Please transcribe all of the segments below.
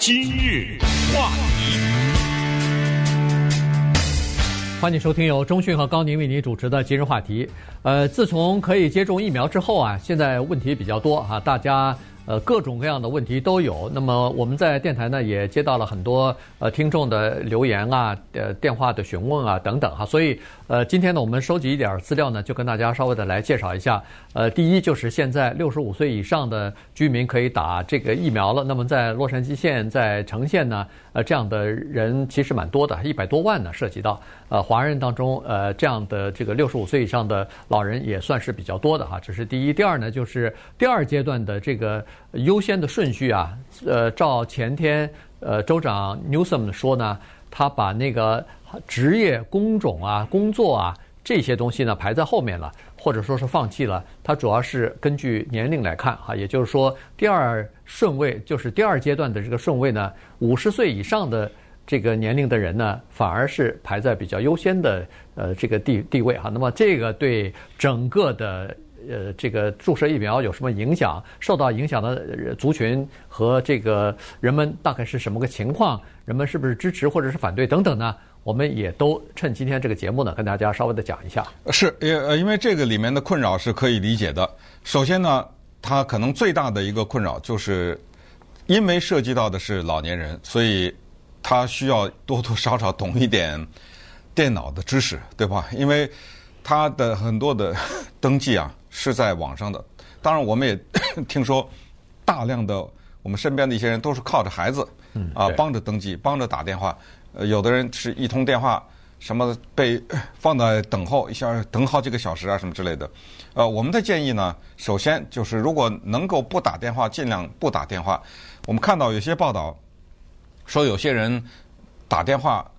今日话题，欢迎收听由中讯和高宁为您主持的今日话题。呃，自从可以接种疫苗之后啊，现在问题比较多啊，大家。呃，各种各样的问题都有。那么我们在电台呢，也接到了很多呃听众的留言啊，呃电话的询问啊等等哈。所以呃，今天呢，我们收集一点资料呢，就跟大家稍微的来介绍一下。呃，第一就是现在六十五岁以上的居民可以打这个疫苗了。那么在洛杉矶县、在城县呢，呃，这样的人其实蛮多的，一百多万呢，涉及到呃华人当中，呃这样的这个六十五岁以上的老人也算是比较多的哈。这是第一。第二呢，就是第二阶段的这个。优先的顺序啊，呃，照前天呃州长 Newsom 说呢，他把那个职业工种啊、工作啊这些东西呢排在后面了，或者说是放弃了。他主要是根据年龄来看哈，也就是说第二顺位就是第二阶段的这个顺位呢，五十岁以上的这个年龄的人呢，反而是排在比较优先的呃这个地地位哈。那么这个对整个的。呃，这个注射疫苗有什么影响？受到影响的族群和这个人们大概是什么个情况？人们是不是支持或者是反对等等呢？我们也都趁今天这个节目呢，跟大家稍微的讲一下。是，呃，因为这个里面的困扰是可以理解的。首先呢，它可能最大的一个困扰就是，因为涉及到的是老年人，所以他需要多多少少懂一点电脑的知识，对吧？因为他的很多的 登记啊。是在网上的，当然我们也 听说，大量的我们身边的一些人都是靠着孩子，啊帮着登记，帮着打电话，呃有的人是一通电话，什么被放在等候一下，等好几个小时啊什么之类的，呃我们的建议呢，首先就是如果能够不打电话，尽量不打电话。我们看到有些报道说有些人打电话。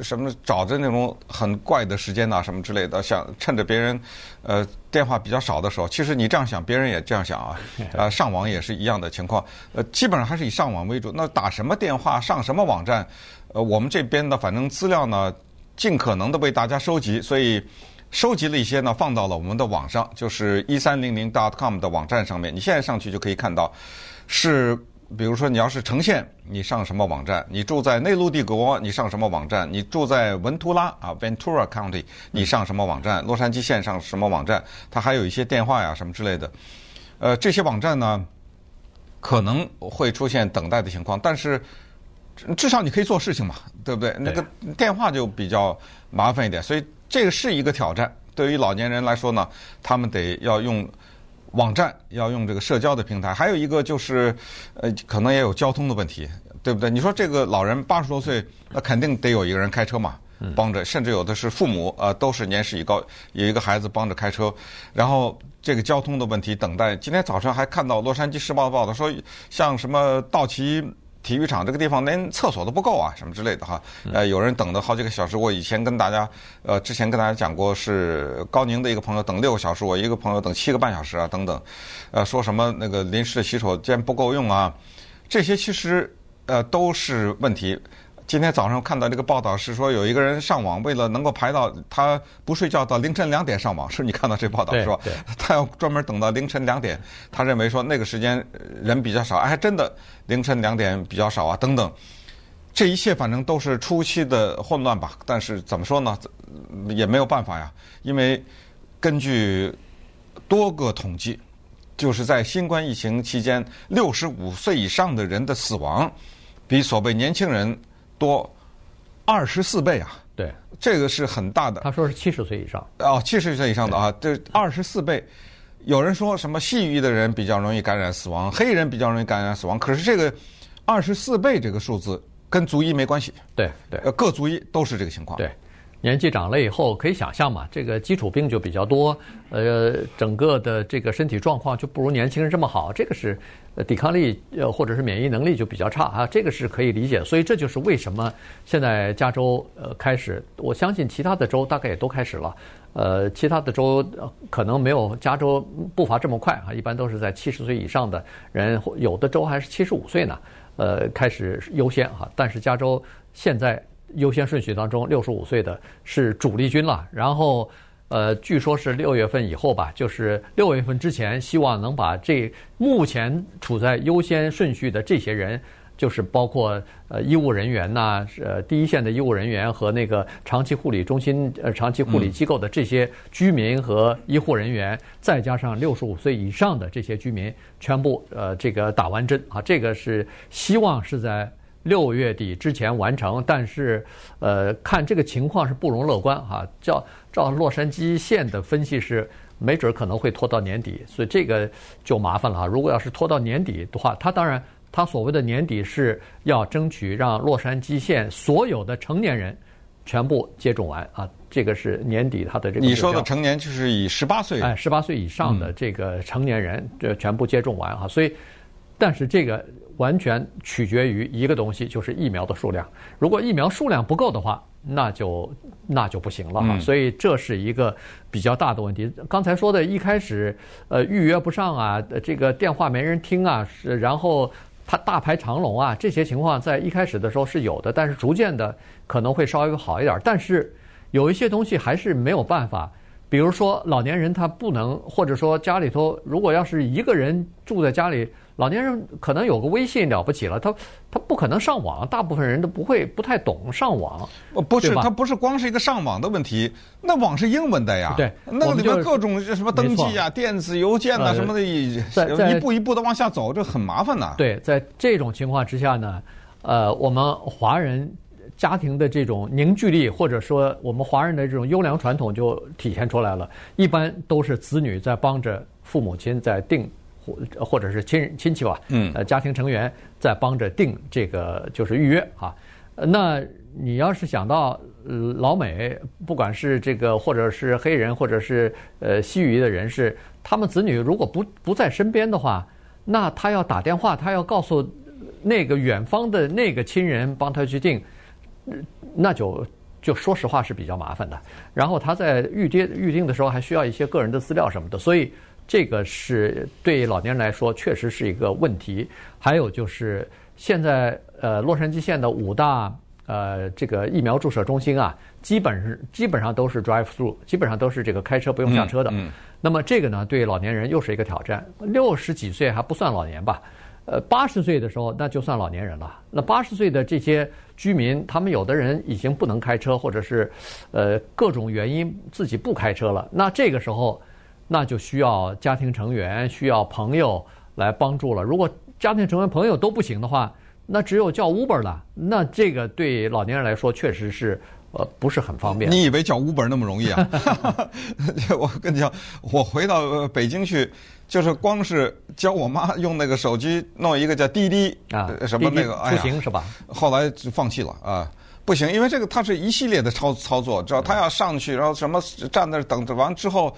什么找着那种很怪的时间呐，什么之类的，想趁着别人呃电话比较少的时候，其实你这样想，别人也这样想啊。呃，上网也是一样的情况，呃，基本上还是以上网为主。那打什么电话，上什么网站，呃，我们这边的反正资料呢，尽可能的为大家收集，所以收集了一些呢，放到了我们的网上，就是一三零零 dot com 的网站上面。你现在上去就可以看到，是。比如说，你要是呈现，你上什么网站？你住在内陆帝国，你上什么网站？你住在文图拉啊，Ventura County，你上什么网站？洛杉矶县上什么网站？它还有一些电话呀什么之类的。呃，这些网站呢，可能会出现等待的情况，但是至少你可以做事情嘛，对不对？那个电话就比较麻烦一点，所以这个是一个挑战。对于老年人来说呢，他们得要用。网站要用这个社交的平台，还有一个就是，呃，可能也有交通的问题，对不对？你说这个老人八十多岁，那肯定得有一个人开车嘛，帮着，甚至有的是父母，呃，都是年事已高，有一个孩子帮着开车，然后这个交通的问题，等待。今天早上还看到《洛杉矶时报》的报道说，像什么道奇。体育场这个地方连厕所都不够啊，什么之类的哈。呃，有人等了好几个小时。我以前跟大家，呃，之前跟大家讲过，是高宁的一个朋友等六个小时，我一个朋友等七个半小时啊，等等。呃，说什么那个临时的洗手间不够用啊，这些其实呃都是问题。今天早上看到这个报道是说，有一个人上网，为了能够排到他不睡觉到凌晨两点上网，是你看到这报道是吧？他要专门等到凌晨两点，他认为说那个时间人比较少，哎，真的凌晨两点比较少啊，等等，这一切反正都是初期的混乱吧。但是怎么说呢，也没有办法呀，因为根据多个统计，就是在新冠疫情期间，六十五岁以上的人的死亡比所谓年轻人。多二十四倍啊！对，这个是很大的。他说是七十岁以上哦，七十岁以上的啊，这二十四倍。有人说什么细语的人比较容易感染死亡，黑人比较容易感染死亡。可是这个二十四倍这个数字跟族裔没关系。对对，各族裔都是这个情况。对。年纪长了以后，可以想象嘛，这个基础病就比较多，呃，整个的这个身体状况就不如年轻人这么好，这个是抵抗力呃或者是免疫能力就比较差啊，这个是可以理解。所以这就是为什么现在加州呃开始，我相信其他的州大概也都开始了，呃，其他的州可能没有加州步伐这么快啊，一般都是在七十岁以上的人，有的州还是七十五岁呢，呃，开始优先哈，但是加州现在。优先顺序当中，六十五岁的是主力军了。然后，呃，据说是六月份以后吧，就是六月份之前，希望能把这目前处在优先顺序的这些人，就是包括呃医务人员呐，呃第一线的医务人员和那个长期护理中心呃长期护理机构的这些居民和医护人员，再加上六十五岁以上的这些居民，全部呃这个打完针啊，这个是希望是在六月底之前完成，但是呃看这个情况是不容乐观哈，照照洛杉矶县的分析是。没准可能会拖到年底，所以这个就麻烦了哈。如果要是拖到年底的话，他当然他所谓的年底是要争取让洛杉矶县所有的成年人全部接种完啊，这个是年底他的这个。你说的成年就是以十八岁，哎，十八岁以上的这个成年人这全部接种完哈，所以，但是这个完全取决于一个东西，就是疫苗的数量。如果疫苗数量不够的话，那就那就不行了哈，所以这是一个比较大的问题。刚才说的一开始，呃，预约不上啊，这个电话没人听啊，是然后他大排长龙啊，这些情况在一开始的时候是有的，但是逐渐的可能会稍微好一点。但是有一些东西还是没有办法，比如说老年人他不能，或者说家里头如果要是一个人住在家里。老年人可能有个微信了不起了，他他不可能上网，大部分人都不会不太懂上网。不是，他不是光是一个上网的问题，那网是英文的呀。对，那个里面各种什么登记啊、电子邮件啊什么的，一步一步的往下走，这很麻烦呐。对，在这种情况之下呢，呃，我们华人家庭的这种凝聚力，或者说我们华人的这种优良传统就体现出来了。一般都是子女在帮着父母亲在定。或或者是亲人亲戚吧，嗯，呃，家庭成员在帮着订这个就是预约啊。那你要是想到老美，不管是这个或者是黑人或者是呃西语的人士，他们子女如果不不在身边的话，那他要打电话，他要告诉那个远方的那个亲人帮他去订，那就就说实话是比较麻烦的。然后他在预定预订的时候还需要一些个人的资料什么的，所以。这个是对老年人来说确实是一个问题。还有就是现在呃，洛杉矶县的五大呃这个疫苗注射中心啊，基本是基本上都是 drive through，基本上都是这个开车不用下车的。嗯。那么这个呢，对老年人又是一个挑战。六十几岁还不算老年吧？呃，八十岁的时候那就算老年人了。那八十岁的这些居民，他们有的人已经不能开车，或者是呃各种原因自己不开车了。那这个时候。那就需要家庭成员、需要朋友来帮助了。如果家庭成员、朋友都不行的话，那只有叫 Uber 了。那这个对老年人来说确实是呃不是很方便。你以为叫 Uber 那么容易啊？我跟你讲，我回到北京去，就是光是教我妈用那个手机弄一个叫滴滴啊，什么那个出行是吧？后来就放弃了啊。不行，因为这个它是一系列的操操作，知道他要上去，然后什么站那儿等着，完之后，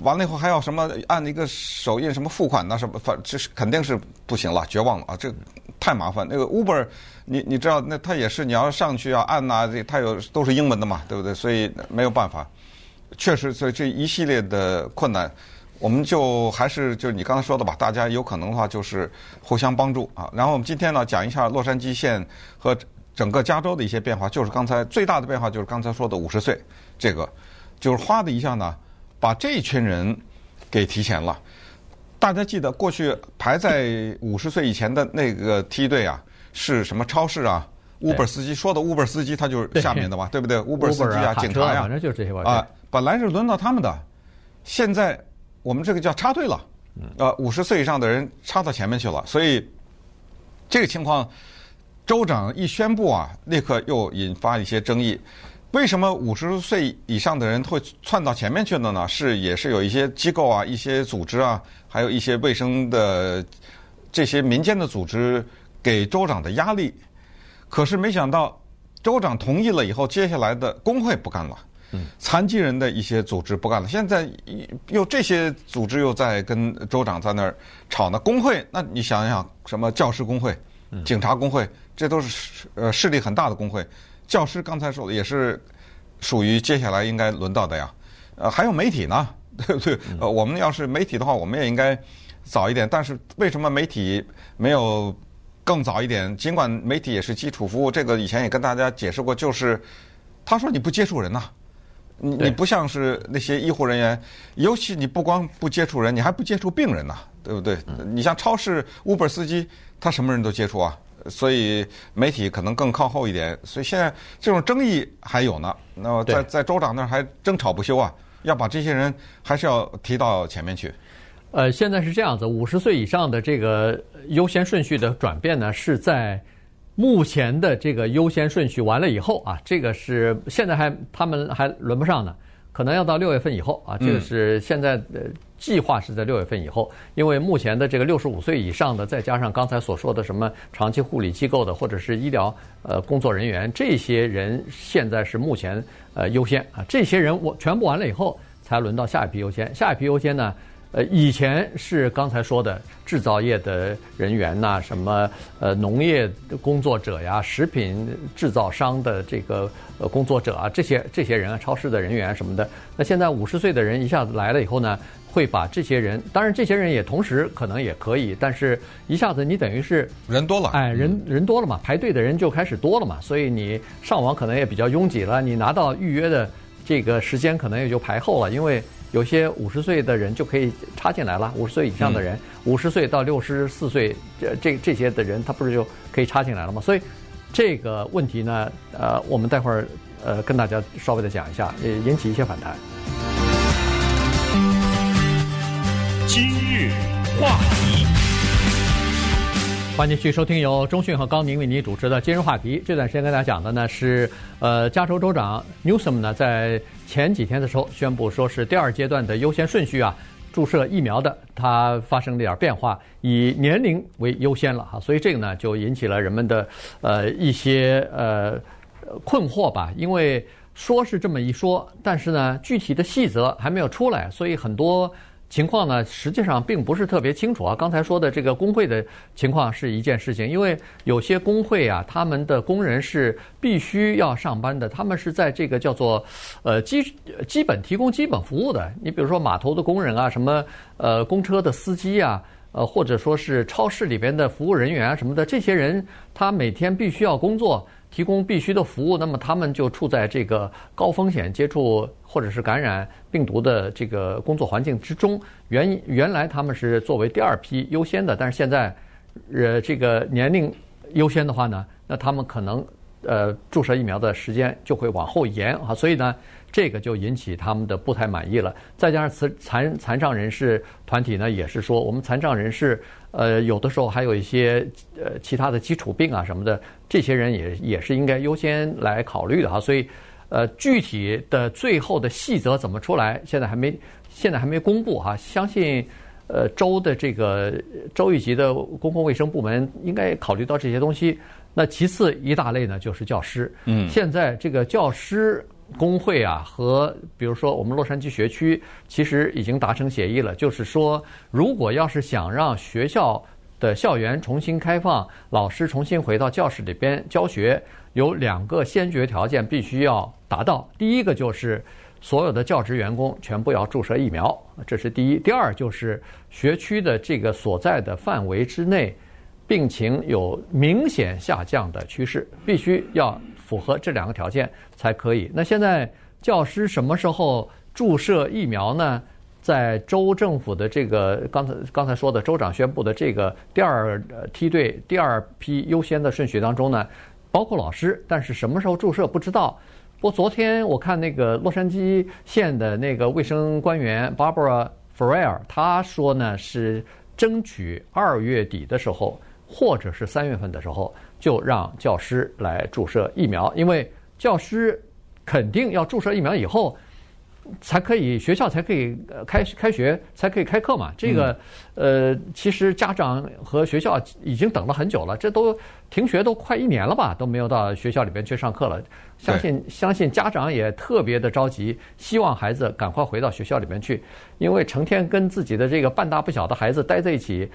完了以后还要什么按一个手印什么付款呐什么，反这是肯定是不行了，绝望了啊！这太麻烦。那个 Uber，你你知道，那他也是你要上去要按呐，这他有都是英文的嘛，对不对？所以没有办法，确实，所以这一系列的困难，我们就还是就是你刚才说的吧，大家有可能的话就是互相帮助啊。然后我们今天呢讲一下洛杉矶县和。整个加州的一些变化，就是刚才最大的变化，就是刚才说的五十岁，这个就是哗的一下呢，把这一群人给提前了。大家记得过去排在五十岁以前的那个梯队啊，是什么超市啊，Uber 司机说的 Uber 司机，他就是下面的嘛，对不对？Uber 司机啊，警察呀，反正就是这些啊。本来是轮到他们的，现在我们这个叫插队了，呃，五十岁以上的人插到前面去了，所以这个情况。州长一宣布啊，立刻又引发一些争议。为什么五十岁以上的人会窜到前面去了呢？是也是有一些机构啊、一些组织啊，还有一些卫生的这些民间的组织给州长的压力。可是没想到州长同意了以后，接下来的工会不干了，残疾人的一些组织不干了。现在又这些组织又在跟州长在那儿吵呢。工会，那你想想，什么教师工会、警察工会？这都是呃势力很大的工会，教师刚才说的也是属于接下来应该轮到的呀，呃还有媒体呢，对不对？呃我们要是媒体的话，我们也应该早一点。但是为什么媒体没有更早一点？尽管媒体也是基础服务，这个以前也跟大家解释过，就是他说你不接触人呐，你你不像是那些医护人员，尤其你不光不接触人，你还不接触病人呐，对不对？你像超市 Uber 司机，他什么人都接触啊。所以媒体可能更靠后一点。所以现在这种争议还有呢。那么在在州长那儿还争吵不休啊，要把这些人还是要提到前面去。呃，现在是这样子，五十岁以上的这个优先顺序的转变呢，是在目前的这个优先顺序完了以后啊，这个是现在还他们还轮不上呢。可能要到六月份以后啊，这个是现在的计划是在六月份以后，因为目前的这个六十五岁以上的，再加上刚才所说的什么长期护理机构的或者是医疗呃工作人员，这些人现在是目前呃优先啊，这些人我全部完了以后，才轮到下一批优先，下一批优先呢。呃，以前是刚才说的制造业的人员呐，什么呃农业工作者呀，食品制造商的这个呃工作者啊，这些这些人啊，超市的人员什么的。那现在五十岁的人一下子来了以后呢，会把这些人，当然这些人也同时可能也可以，但是一下子你等于是人多了，哎，人人多了嘛，排队的人就开始多了嘛，所以你上网可能也比较拥挤了，你拿到预约的这个时间可能也就排后了，因为。有些五十岁的人就可以插进来了，五十岁以上的人，五十岁到六十四岁这这这些的人，他不是就可以插进来了吗？所以这个问题呢，呃，我们待会儿呃跟大家稍微的讲一下，也引起一些反弹。今日话题。欢迎继续收听由中讯和高宁为您主持的今日话题。这段时间跟大家讲的呢是，呃，加州州长 Newsom 呢在前几天的时候宣布说是第二阶段的优先顺序啊，注射疫苗的它发生了点变化，以年龄为优先了哈，所以这个呢就引起了人们的呃一些呃困惑吧，因为说是这么一说，但是呢具体的细则还没有出来，所以很多。情况呢，实际上并不是特别清楚啊。刚才说的这个工会的情况是一件事情，因为有些工会啊，他们的工人是必须要上班的，他们是在这个叫做呃基基本提供基本服务的。你比如说码头的工人啊，什么呃公车的司机啊，呃或者说是超市里边的服务人员啊什么的，这些人他每天必须要工作。提供必须的服务，那么他们就处在这个高风险接触或者是感染病毒的这个工作环境之中。原原来他们是作为第二批优先的，但是现在，呃，这个年龄优先的话呢，那他们可能呃注射疫苗的时间就会往后延啊，所以呢。这个就引起他们的不太满意了。再加上残残残障人士团体呢，也是说我们残障人士，呃，有的时候还有一些呃其他的基础病啊什么的，这些人也也是应该优先来考虑的哈。所以，呃，具体的最后的细则怎么出来，现在还没现在还没公布哈。相信呃州的这个州一级的公共卫生部门应该考虑到这些东西。那其次一大类呢就是教师，嗯，现在这个教师。工会啊，和比如说我们洛杉矶学区，其实已经达成协议了，就是说，如果要是想让学校的校园重新开放，老师重新回到教室里边教学，有两个先决条件必须要达到。第一个就是所有的教职员工全部要注射疫苗，这是第一。第二就是学区的这个所在的范围之内，病情有明显下降的趋势，必须要。符合这两个条件才可以。那现在教师什么时候注射疫苗呢？在州政府的这个刚才刚才说的州长宣布的这个第二梯队第二批优先的顺序当中呢，包括老师，但是什么时候注射不知道。不过昨天我看那个洛杉矶县的那个卫生官员 Barbara Ferrer，他说呢是争取二月底的时候，或者是三月份的时候。就让教师来注射疫苗，因为教师肯定要注射疫苗以后，才可以学校才可以开开学，才可以开课嘛。这个呃，其实家长和学校已经等了很久了，这都停学都快一年了吧，都没有到学校里边去上课了。相信相信家长也特别的着急，希望孩子赶快回到学校里面去，因为成天跟自己的这个半大不小的孩子待在一起，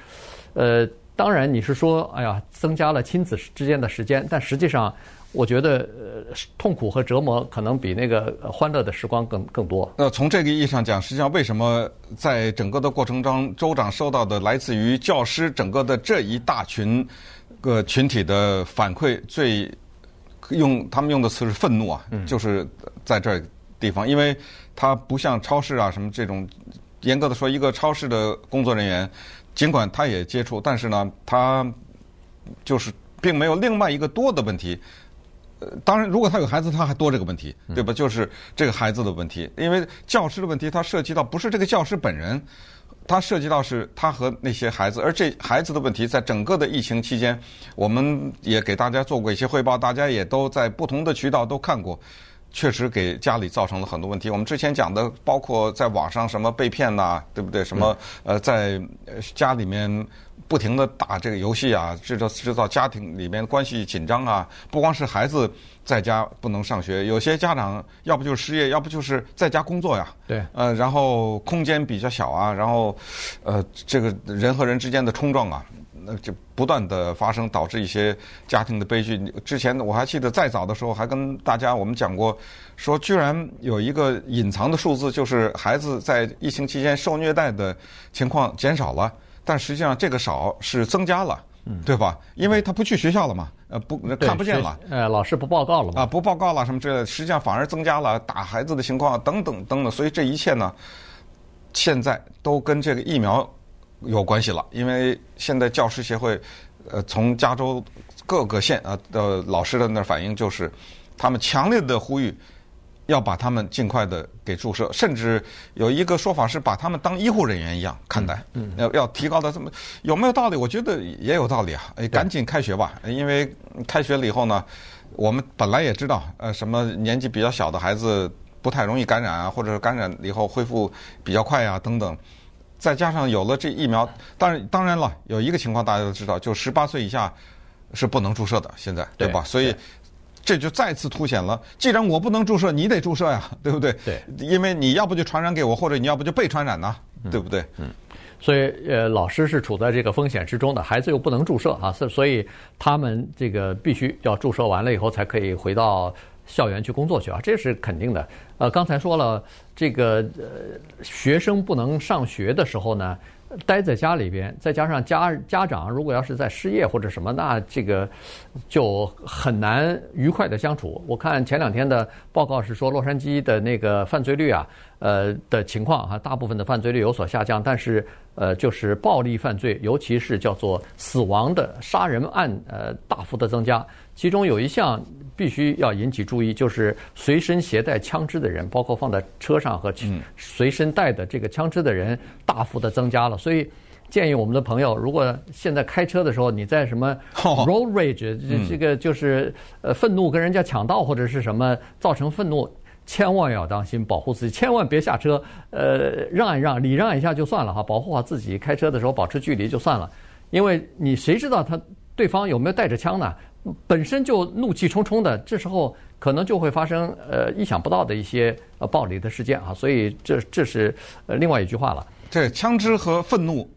呃。当然，你是说，哎呀，增加了亲子之间的时间，但实际上，我觉得，呃，痛苦和折磨可能比那个欢乐的时光更更多。那从这个意义上讲，实际上为什么在整个的过程中，州长收到的来自于教师整个的这一大群个群体的反馈，最用他们用的词是愤怒啊，就是在这地方，因为他不像超市啊什么这种，严格的说，一个超市的工作人员。尽管他也接触，但是呢，他就是并没有另外一个多的问题。呃，当然，如果他有孩子，他还多这个问题，对吧？就是这个孩子的问题，因为教师的问题，它涉及到不是这个教师本人，它涉及到是他和那些孩子，而这孩子的问题，在整个的疫情期间，我们也给大家做过一些汇报，大家也都在不同的渠道都看过。确实给家里造成了很多问题。我们之前讲的，包括在网上什么被骗呐，对不对？什么呃，在家里面不停的打这个游戏啊，制造制造家庭里面关系紧张啊。不光是孩子在家不能上学，有些家长要不就是失业，要不就是在家工作呀。对。呃，然后空间比较小啊，然后呃，这个人和人之间的冲撞啊。那就不断的发生，导致一些家庭的悲剧。之前我还记得，再早的时候还跟大家我们讲过，说居然有一个隐藏的数字，就是孩子在疫情期间受虐待的情况减少了，但实际上这个少是增加了，对吧？因为他不去学校了嘛，呃，不看不见了，呃，老师不报告了嘛，啊，不报告了什么之类的，实际上反而增加了打孩子的情况等等等等。所以这一切呢，现在都跟这个疫苗。有关系了，因为现在教师协会，呃，从加州各个县啊的老师的那儿反映，就是他们强烈的呼吁，要把他们尽快的给注射，甚至有一个说法是把他们当医护人员一样看待，嗯，要要提高到这么有没有道理？我觉得也有道理啊，哎，赶紧开学吧，因为开学了以后呢，我们本来也知道，呃，什么年纪比较小的孩子不太容易感染啊，或者感染以后恢复比较快啊，等等。再加上有了这疫苗，当然当然了，有一个情况大家都知道，就十八岁以下是不能注射的，现在对吧？所以这就再次凸显了，既然我不能注射，你得注射呀，对不对？对，因为你要不就传染给我，或者你要不就被传染呢，对不对？嗯。所以呃，老师是处在这个风险之中的，孩子又不能注射啊，所所以他们这个必须要注射完了以后才可以回到校园去工作去啊，这是肯定的。呃，刚才说了，这个呃，学生不能上学的时候呢，待在家里边，再加上家家长如果要是在失业或者什么，那这个就很难愉快的相处。我看前两天的报告是说，洛杉矶的那个犯罪率啊，呃的情况哈，大部分的犯罪率有所下降，但是呃，就是暴力犯罪，尤其是叫做死亡的杀人案，呃，大幅的增加。其中有一项必须要引起注意，就是随身携带枪支的人，包括放在车上和随身带的这个枪支的人，大幅的增加了。所以建议我们的朋友，如果现在开车的时候你在什么 road rage，这个就是呃愤怒跟人家抢道或者是什么造成愤怒，千万要当心，保护自己，千万别下车，呃让一让，礼让一下就算了哈，保护好自己，开车的时候保持距离就算了，因为你谁知道他对方有没有带着枪呢？本身就怒气冲冲的，这时候可能就会发生呃意想不到的一些呃暴力的事件啊，所以这这是呃另外一句话了。这枪支和愤怒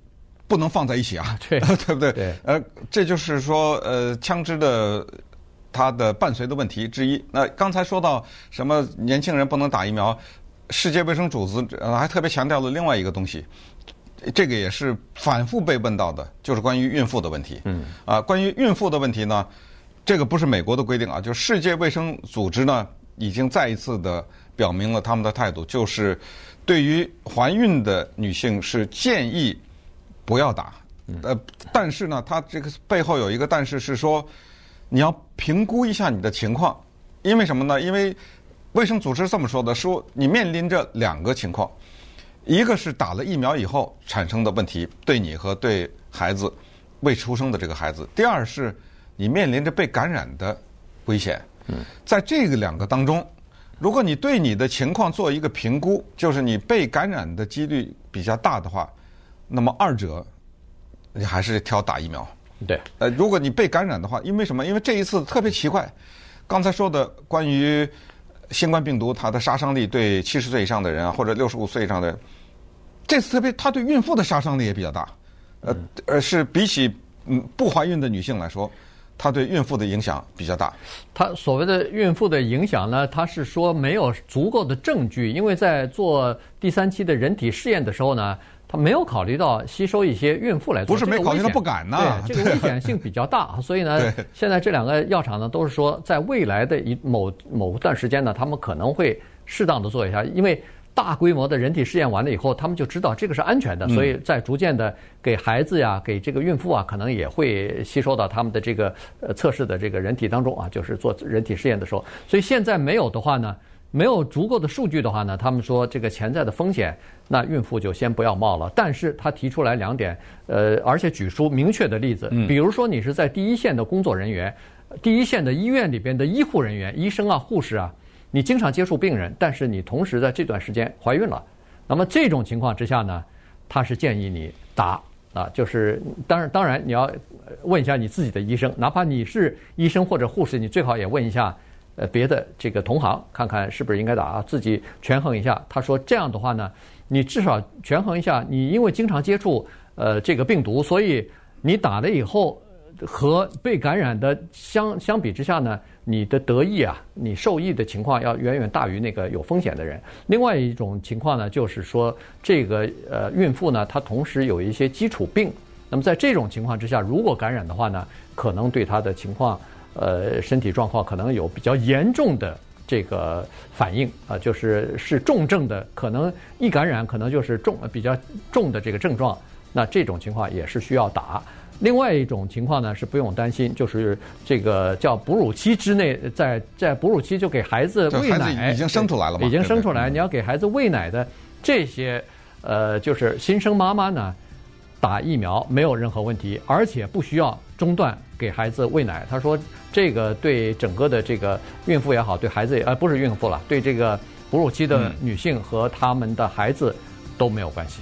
不能放在一起啊，对对不对？对。呃，这就是说呃枪支的它的伴随的问题之一。那刚才说到什么年轻人不能打疫苗，世界卫生组织呃还特别强调了另外一个东西。这个也是反复被问到的，就是关于孕妇的问题。嗯，啊，关于孕妇的问题呢，这个不是美国的规定啊，就世界卫生组织呢已经再一次的表明了他们的态度，就是对于怀孕的女性是建议不要打。呃，但是呢，它这个背后有一个但是是说，你要评估一下你的情况，因为什么呢？因为卫生组织这么说的，说你面临着两个情况。一个是打了疫苗以后产生的问题，对你和对孩子未出生的这个孩子；第二是你面临着被感染的危险。嗯在这个两个当中，如果你对你的情况做一个评估，就是你被感染的几率比较大的话，那么二者你还是挑打疫苗。对，呃，如果你被感染的话，因为什么？因为这一次特别奇怪，刚才说的关于。新冠病毒它的杀伤力对七十岁以上的人啊，或者六十五岁以上的人，这次特别，它对孕妇的杀伤力也比较大，呃，呃是比起嗯不怀孕的女性来说，它对孕妇的影响比较大。它所谓的孕妇的影响呢，它是说没有足够的证据，因为在做第三期的人体试验的时候呢。他没有考虑到吸收一些孕妇来做，不是没考虑，他不敢呢。对，这个危险性比较大，所以呢，现在这两个药厂呢都是说，在未来的一某某段时间呢，他们可能会适当的做一下，因为大规模的人体试验完了以后，他们就知道这个是安全的，所以在逐渐的给孩子呀、给这个孕妇啊，可能也会吸收到他们的这个呃测试的这个人体当中啊，就是做人体试验的时候。所以现在没有的话呢，没有足够的数据的话呢，他们说这个潜在的风险，那孕妇就先不要冒了。但是他提出来两点，呃，而且举出明确的例子，比如说你是在第一线的工作人员，第一线的医院里边的医护人员，医生啊、护士啊。你经常接触病人，但是你同时在这段时间怀孕了，那么这种情况之下呢，他是建议你打啊，就是当然当然你要问一下你自己的医生，哪怕你是医生或者护士，你最好也问一下呃别的这个同行，看看是不是应该打啊，自己权衡一下。他说这样的话呢，你至少权衡一下，你因为经常接触呃这个病毒，所以你打了以后。和被感染的相相比之下呢，你的得益啊，你受益的情况要远远大于那个有风险的人。另外一种情况呢，就是说这个呃孕妇呢，她同时有一些基础病，那么在这种情况之下，如果感染的话呢，可能对她的情况，呃身体状况可能有比较严重的这个反应啊，就是是重症的，可能一感染可能就是重比较重的这个症状，那这种情况也是需要打。另外一种情况呢，是不用担心，就是这个叫哺乳期之内，在在哺乳期就给孩子喂奶，已经生出来了嘛，已经生出来，你要给孩子喂奶的这些，呃，就是新生妈妈呢，打疫苗没有任何问题，而且不需要中断给孩子喂奶。他说，这个对整个的这个孕妇也好，对孩子也呃不是孕妇了，对这个哺乳期的女性和他们的孩子都没有关系。